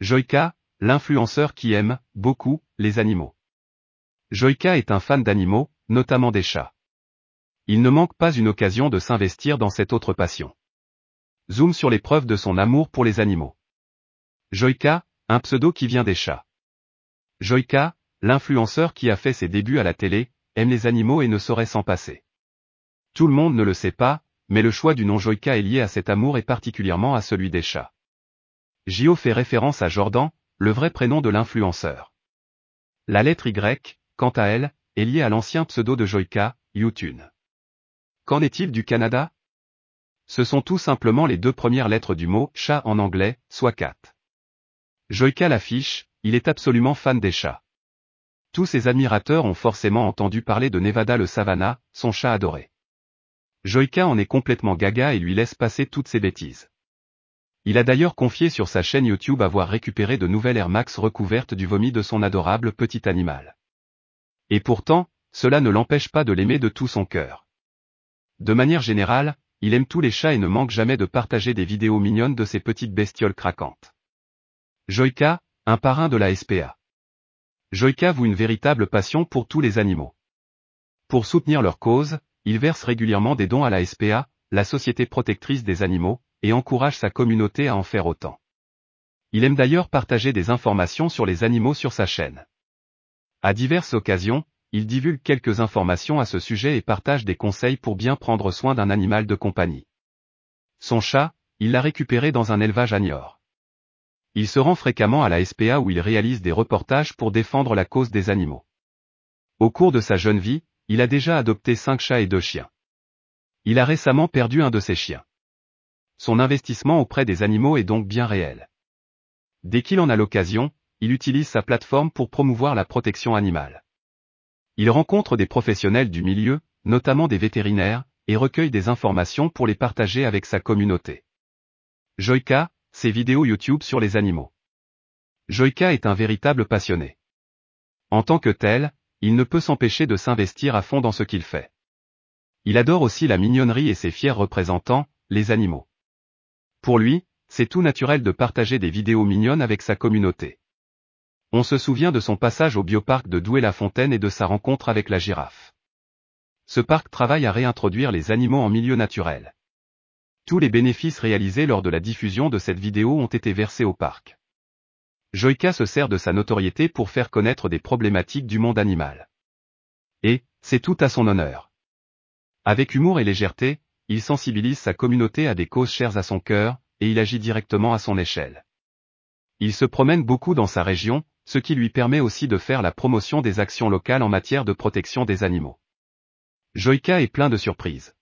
Joyka, l'influenceur qui aime, beaucoup, les animaux. Joyka est un fan d'animaux, notamment des chats. Il ne manque pas une occasion de s'investir dans cette autre passion. Zoom sur les preuves de son amour pour les animaux. Joyka, un pseudo qui vient des chats. Joyka, l'influenceur qui a fait ses débuts à la télé, aime les animaux et ne saurait s'en passer. Tout le monde ne le sait pas, mais le choix du nom Joyka est lié à cet amour et particulièrement à celui des chats. Gio fait référence à Jordan, le vrai prénom de l'influenceur. La lettre Y, quant à elle, est liée à l'ancien pseudo de Joyka, Yutun. Qu'en est-il du Canada? Ce sont tout simplement les deux premières lettres du mot chat en anglais, soit cat. Joyka l'affiche, il est absolument fan des chats. Tous ses admirateurs ont forcément entendu parler de Nevada le Savannah, son chat adoré. Joyka en est complètement gaga et lui laisse passer toutes ses bêtises. Il a d'ailleurs confié sur sa chaîne YouTube avoir récupéré de nouvelles Air Max recouvertes du vomi de son adorable petit animal. Et pourtant, cela ne l'empêche pas de l'aimer de tout son cœur. De manière générale, il aime tous les chats et ne manque jamais de partager des vidéos mignonnes de ses petites bestioles craquantes. Joyka, un parrain de la SPA. Joyka voue une véritable passion pour tous les animaux. Pour soutenir leur cause, il verse régulièrement des dons à la SPA, la Société protectrice des animaux, et encourage sa communauté à en faire autant. Il aime d'ailleurs partager des informations sur les animaux sur sa chaîne. À diverses occasions, il divulgue quelques informations à ce sujet et partage des conseils pour bien prendre soin d'un animal de compagnie. Son chat, il l'a récupéré dans un élevage à Niort. Il se rend fréquemment à la SPA où il réalise des reportages pour défendre la cause des animaux. Au cours de sa jeune vie, il a déjà adopté cinq chats et deux chiens. Il a récemment perdu un de ses chiens. Son investissement auprès des animaux est donc bien réel. Dès qu'il en a l'occasion, il utilise sa plateforme pour promouvoir la protection animale. Il rencontre des professionnels du milieu, notamment des vétérinaires, et recueille des informations pour les partager avec sa communauté. Joyka, ses vidéos YouTube sur les animaux. Joyka est un véritable passionné. En tant que tel, il ne peut s'empêcher de s'investir à fond dans ce qu'il fait. Il adore aussi la mignonnerie et ses fiers représentants, les animaux. Pour lui, c'est tout naturel de partager des vidéos mignonnes avec sa communauté. On se souvient de son passage au bioparc de Douai-la-Fontaine et de sa rencontre avec la girafe. Ce parc travaille à réintroduire les animaux en milieu naturel. Tous les bénéfices réalisés lors de la diffusion de cette vidéo ont été versés au parc. Joyka se sert de sa notoriété pour faire connaître des problématiques du monde animal. Et, c'est tout à son honneur. Avec humour et légèreté, il sensibilise sa communauté à des causes chères à son cœur, et il agit directement à son échelle. Il se promène beaucoup dans sa région, ce qui lui permet aussi de faire la promotion des actions locales en matière de protection des animaux. Joyka est plein de surprises.